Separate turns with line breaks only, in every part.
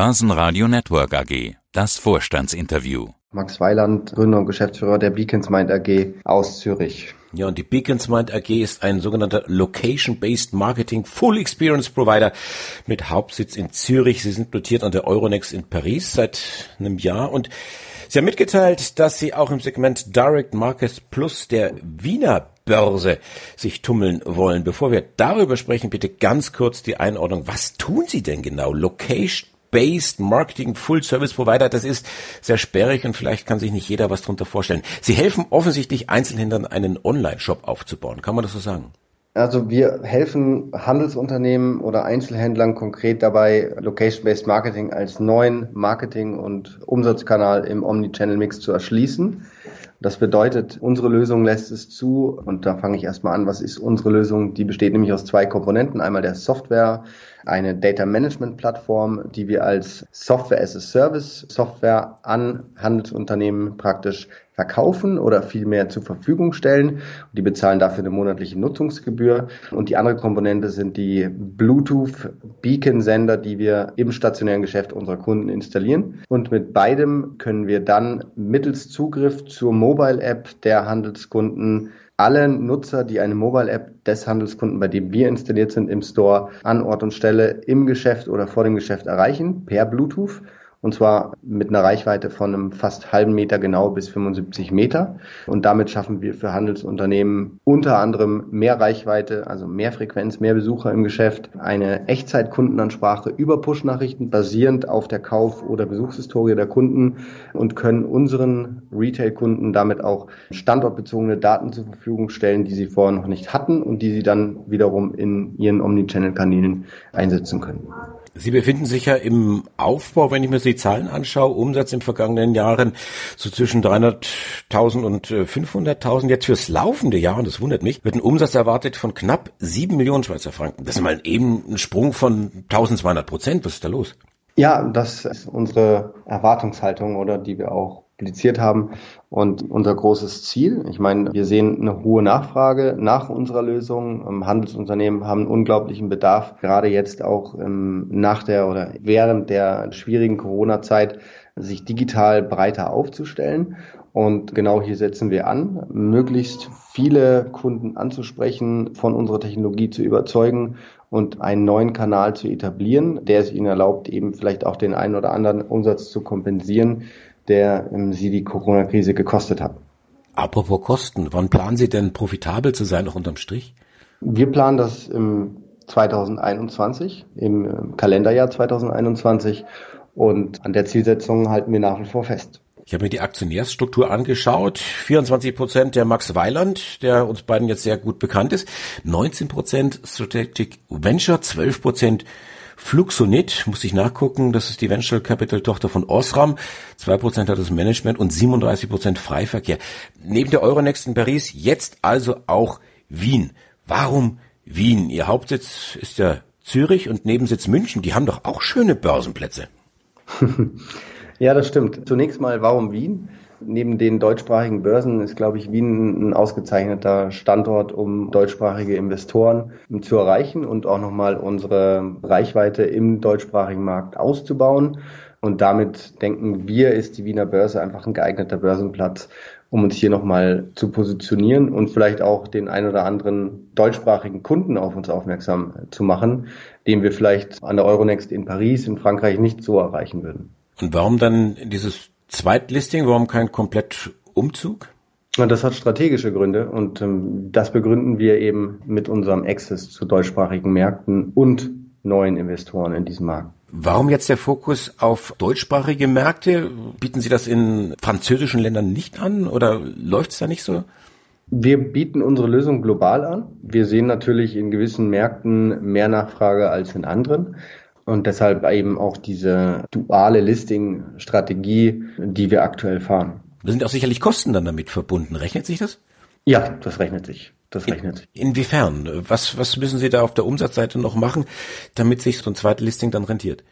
Börsenradio Network AG. Das Vorstandsinterview.
Max Weiland, Gründer und Geschäftsführer der Beacons Mind AG aus Zürich.
Ja, und die Beacons Mind AG ist ein sogenannter Location-Based Marketing Full Experience Provider mit Hauptsitz in Zürich. Sie sind notiert an der Euronext in Paris seit einem Jahr und Sie haben mitgeteilt, dass Sie auch im Segment Direct Markets Plus der Wiener Börse sich tummeln wollen. Bevor wir darüber sprechen, bitte ganz kurz die Einordnung. Was tun Sie denn genau? Location Based Marketing Full Service Provider, das ist sehr sperrig und vielleicht kann sich nicht jeder was darunter vorstellen. Sie helfen offensichtlich Einzelhändlern einen Online-Shop aufzubauen. Kann man das so sagen?
Also wir helfen Handelsunternehmen oder Einzelhändlern konkret dabei, Location-Based Marketing als neuen Marketing- und Umsatzkanal im Omnichannel-Mix zu erschließen. Das bedeutet, unsere Lösung lässt es zu, und da fange ich erstmal an, was ist unsere Lösung? Die besteht nämlich aus zwei Komponenten. Einmal der Software, eine Data Management Plattform, die wir als Software as a Service Software an Handelsunternehmen praktisch verkaufen oder vielmehr zur Verfügung stellen. Die bezahlen dafür eine monatliche Nutzungsgebühr. Und die andere Komponente sind die Bluetooth Beacon Sender, die wir im stationären Geschäft unserer Kunden installieren. Und mit beidem können wir dann mittels Zugriff zur Mobile App der Handelskunden. Alle Nutzer, die eine Mobile-App des Handelskunden, bei dem wir installiert sind, im Store an Ort und Stelle im Geschäft oder vor dem Geschäft erreichen per Bluetooth und zwar mit einer Reichweite von einem fast halben Meter genau bis 75 Meter. Und damit schaffen wir für Handelsunternehmen unter anderem mehr Reichweite, also mehr Frequenz, mehr Besucher im Geschäft, eine Echtzeitkundenansprache über Push-Nachrichten basierend auf der Kauf- oder Besuchshistorie der Kunden und können unseren Retail-Kunden damit auch standortbezogene Daten zur Verfügung stellen, die sie vorher noch nicht hatten und die sie dann wiederum in ihren Omnichannel-Kanälen einsetzen können.
Sie befinden sich ja im Aufbau, wenn ich mir die Zahlen anschaue, Umsatz in vergangenen Jahren so zwischen 300.000 und 500.000. Äh, Jetzt fürs laufende Jahr, und das wundert mich, wird ein Umsatz erwartet von knapp 7 Millionen Schweizer Franken. Das ist mal eben ein Sprung von 1200 Prozent. Was ist da los?
Ja, das ist unsere Erwartungshaltung oder die wir auch publiziert haben. Und unser großes Ziel, ich meine, wir sehen eine hohe Nachfrage nach unserer Lösung. Ähm, Handelsunternehmen haben einen unglaublichen Bedarf, gerade jetzt auch ähm, nach der oder während der schwierigen Corona-Zeit, sich digital breiter aufzustellen. Und genau hier setzen wir an, möglichst viele Kunden anzusprechen, von unserer Technologie zu überzeugen und einen neuen Kanal zu etablieren, der es ihnen erlaubt, eben vielleicht auch den einen oder anderen Umsatz zu kompensieren, der ähm, sie die Corona-Krise gekostet hat.
Apropos Kosten, wann planen Sie denn profitabel zu sein, noch unterm Strich?
Wir planen das im 2021, im ähm, Kalenderjahr 2021 und an der Zielsetzung halten wir nach wie vor fest.
Ich habe mir die Aktionärsstruktur angeschaut. 24 Prozent der Max Weiland, der uns beiden jetzt sehr gut bekannt ist. 19 Prozent Strategic Venture, 12 Prozent Fluxonit, muss ich nachgucken, das ist die Venture Capital Tochter von Osram. 2% hat das Management und 37% Freiverkehr. Neben der Euronext in Paris jetzt also auch Wien. Warum Wien? Ihr Hauptsitz ist ja Zürich und Nebensitz München. Die haben doch auch schöne Börsenplätze.
ja, das stimmt. Zunächst mal, warum Wien? Neben den deutschsprachigen Börsen ist, glaube ich, Wien ein ausgezeichneter Standort, um deutschsprachige Investoren zu erreichen und auch nochmal unsere Reichweite im deutschsprachigen Markt auszubauen. Und damit denken wir, ist die Wiener Börse einfach ein geeigneter Börsenplatz, um uns hier nochmal zu positionieren und vielleicht auch den ein oder anderen deutschsprachigen Kunden auf uns aufmerksam zu machen, den wir vielleicht an der Euronext in Paris, in Frankreich nicht so erreichen würden.
Und warum dann dieses Zweitlisting, warum kein Komplettumzug?
Das hat strategische Gründe und ähm, das begründen wir eben mit unserem Access zu deutschsprachigen Märkten und neuen Investoren in diesem Markt.
Warum jetzt der Fokus auf deutschsprachige Märkte? Bieten Sie das in französischen Ländern nicht an oder läuft es da nicht so?
Wir bieten unsere Lösung global an. Wir sehen natürlich in gewissen Märkten mehr Nachfrage als in anderen. Und deshalb eben auch diese duale Listing-Strategie, die wir aktuell fahren.
Da sind auch sicherlich Kosten dann damit verbunden. Rechnet sich das?
Ja, das rechnet sich. Das rechnet sich.
Inwiefern? Was, was müssen Sie da auf der Umsatzseite noch machen, damit sich so ein zweites Listing dann rentiert?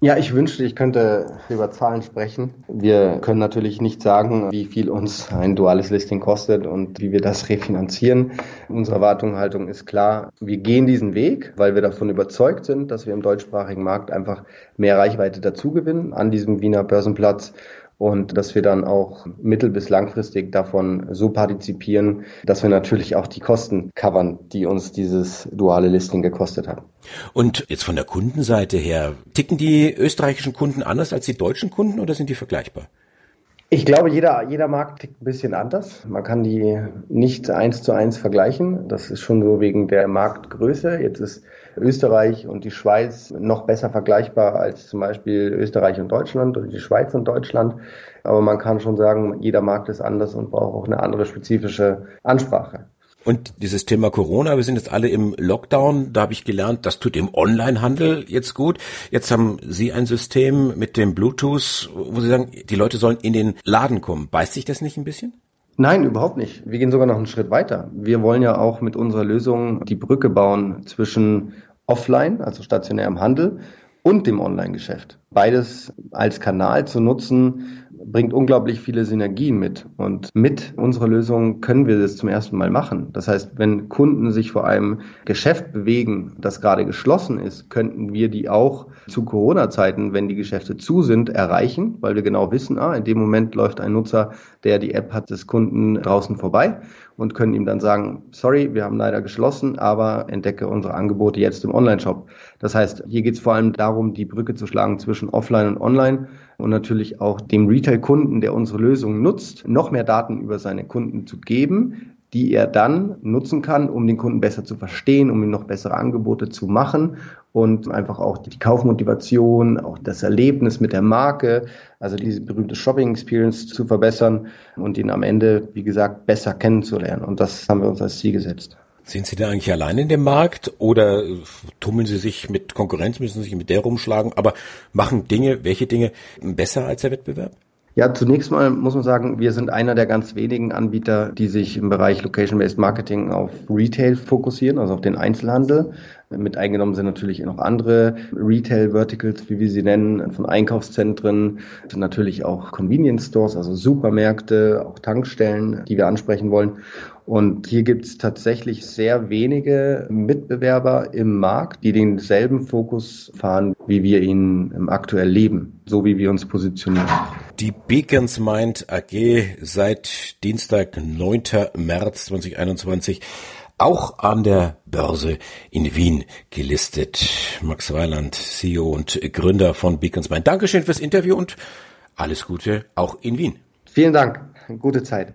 Ja, ich wünschte, ich könnte über Zahlen sprechen. Wir können natürlich nicht sagen, wie viel uns ein duales Listing kostet und wie wir das refinanzieren. Unsere Erwartungshaltung ist klar, wir gehen diesen Weg, weil wir davon überzeugt sind, dass wir im deutschsprachigen Markt einfach mehr Reichweite dazugewinnen an diesem Wiener Börsenplatz und dass wir dann auch mittel- bis langfristig davon so partizipieren, dass wir natürlich auch die Kosten covern, die uns dieses duale Listing gekostet hat.
Und jetzt von der Kundenseite her, ticken die österreichischen Kunden anders als die deutschen Kunden oder sind die vergleichbar?
Ich glaube, jeder, jeder Markt tickt ein bisschen anders. Man kann die nicht eins zu eins vergleichen. Das ist schon so wegen der Marktgröße. Jetzt ist Österreich und die Schweiz noch besser vergleichbar als zum Beispiel Österreich und Deutschland oder die Schweiz und Deutschland. Aber man kann schon sagen, jeder Markt ist anders und braucht auch eine andere spezifische Ansprache.
Und dieses Thema Corona, wir sind jetzt alle im Lockdown, da habe ich gelernt, das tut im Onlinehandel jetzt gut. Jetzt haben Sie ein System mit dem Bluetooth, wo Sie sagen, die Leute sollen in den Laden kommen. Beißt sich das nicht ein bisschen?
Nein, überhaupt nicht. Wir gehen sogar noch einen Schritt weiter. Wir wollen ja auch mit unserer Lösung die Brücke bauen zwischen Offline, also stationärem Handel, und dem Online-Geschäft. Beides als Kanal zu nutzen, bringt unglaublich viele Synergien mit. Und mit unserer Lösung können wir das zum ersten Mal machen. Das heißt, wenn Kunden sich vor einem Geschäft bewegen, das gerade geschlossen ist, könnten wir die auch zu Corona-Zeiten, wenn die Geschäfte zu sind, erreichen, weil wir genau wissen, ah, in dem Moment läuft ein Nutzer, der die App hat, des Kunden draußen vorbei und können ihm dann sagen, sorry, wir haben leider geschlossen, aber entdecke unsere Angebote jetzt im Online-Shop. Das heißt, hier geht es vor allem darum, die Brücke zu schlagen zwischen Offline und Online und natürlich auch dem Retail-Kunden, der unsere Lösung nutzt, noch mehr Daten über seine Kunden zu geben, die er dann nutzen kann, um den Kunden besser zu verstehen, um ihm noch bessere Angebote zu machen und einfach auch die Kaufmotivation, auch das Erlebnis mit der Marke, also diese berühmte Shopping Experience zu verbessern und ihn am Ende, wie gesagt, besser kennenzulernen. Und das haben wir uns als Ziel gesetzt.
Sind Sie da eigentlich allein in dem Markt oder tummeln Sie sich mit Konkurrenz, müssen Sie sich mit der rumschlagen, aber machen Dinge, welche Dinge besser als der Wettbewerb?
Ja, zunächst mal muss man sagen, wir sind einer der ganz wenigen Anbieter, die sich im Bereich Location-Based Marketing auf Retail fokussieren, also auf den Einzelhandel. Mit eingenommen sind natürlich noch andere Retail-Verticals, wie wir sie nennen, von Einkaufszentren, natürlich auch Convenience Stores, also Supermärkte, auch Tankstellen, die wir ansprechen wollen. Und hier gibt es tatsächlich sehr wenige Mitbewerber im Markt, die denselben Fokus fahren, wie wir ihn aktuell leben, so wie wir uns positionieren.
Die Beacons Mind AG seit Dienstag, 9. März 2021 auch an der Börse in Wien gelistet. Max Weiland, CEO und Gründer von Beacons Mind. Dankeschön fürs Interview und alles Gute auch in Wien.
Vielen Dank. Gute Zeit.